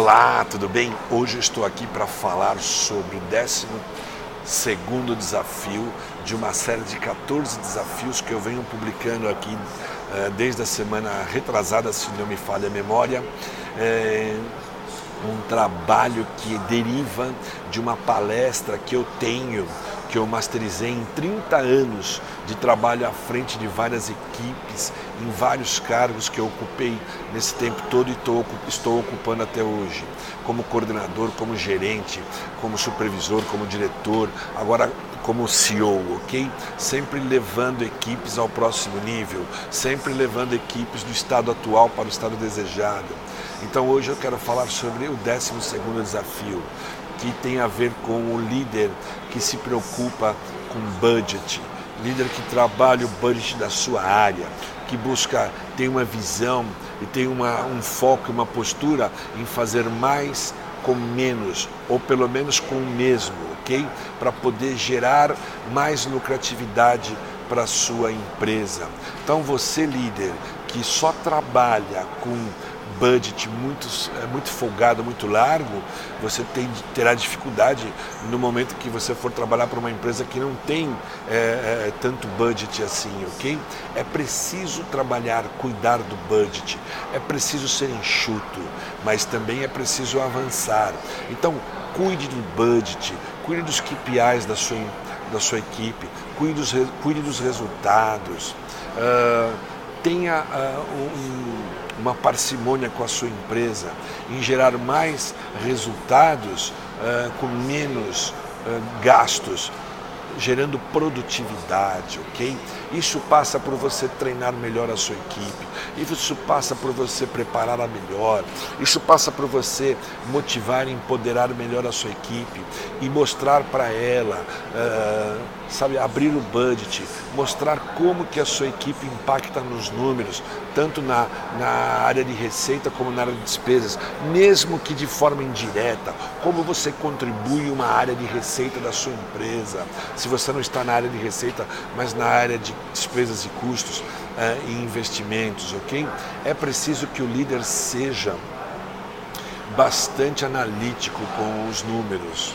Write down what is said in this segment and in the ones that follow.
Olá, tudo bem? Hoje eu estou aqui para falar sobre o décimo segundo desafio de uma série de 14 desafios que eu venho publicando aqui uh, desde a semana retrasada, se não me falha a memória. É um trabalho que deriva de uma palestra que eu tenho que eu masterizei em 30 anos de trabalho à frente de várias equipes, em vários cargos que eu ocupei nesse tempo todo e tô, estou ocupando até hoje, como coordenador, como gerente, como supervisor, como diretor, agora como CEO, ok? Sempre levando equipes ao próximo nível, sempre levando equipes do estado atual para o estado desejado. Então hoje eu quero falar sobre o 12 segundo desafio, que tem a ver com o líder que se preocupa com budget, líder que trabalha o budget da sua área, que busca, tem uma visão e tem uma, um foco, uma postura em fazer mais com menos, ou pelo menos com o mesmo, ok? Para poder gerar mais lucratividade para a sua empresa. Então você líder que só trabalha com budget muito, é, muito folgado, muito largo, você tem, terá dificuldade no momento que você for trabalhar para uma empresa que não tem é, é, tanto budget assim, ok? É preciso trabalhar, cuidar do budget, é preciso ser enxuto, mas também é preciso avançar. Então, cuide do budget, cuide dos KPIs da sua, da sua equipe, cuide dos, cuide dos resultados. Uh, tenha uh, um, uma parcimônia com a sua empresa, em gerar mais resultados uh, com menos uh, gastos, gerando produtividade, ok? Isso passa por você treinar melhor a sua equipe, isso passa por você preparar a melhor, isso passa por você motivar e empoderar melhor a sua equipe e mostrar para ela, uh, sabe, abrir o budget, mostrar como que a sua equipe impacta nos números, tanto na, na área de receita como na área de despesas, mesmo que de forma indireta, como você contribui uma área de receita da sua empresa, se você não está na área de receita, mas na área de despesas e custos uh, e investimentos, ok? É preciso que o líder seja bastante analítico com os números.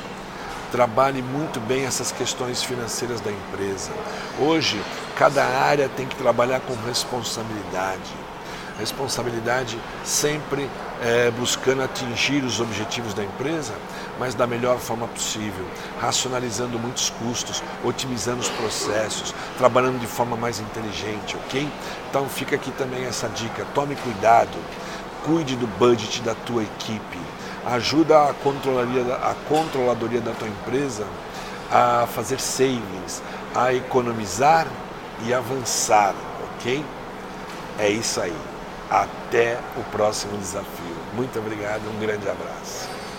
Trabalhe muito bem essas questões financeiras da empresa. Hoje, cada área tem que trabalhar com responsabilidade responsabilidade sempre é, buscando atingir os objetivos da empresa, mas da melhor forma possível, racionalizando muitos custos, otimizando os processos, trabalhando de forma mais inteligente, ok? Então fica aqui também essa dica, tome cuidado, cuide do budget da tua equipe, ajuda a controladoria, a controladoria da tua empresa a fazer savings, a economizar e avançar, ok? É isso aí. Até o próximo desafio. Muito obrigado, um grande abraço.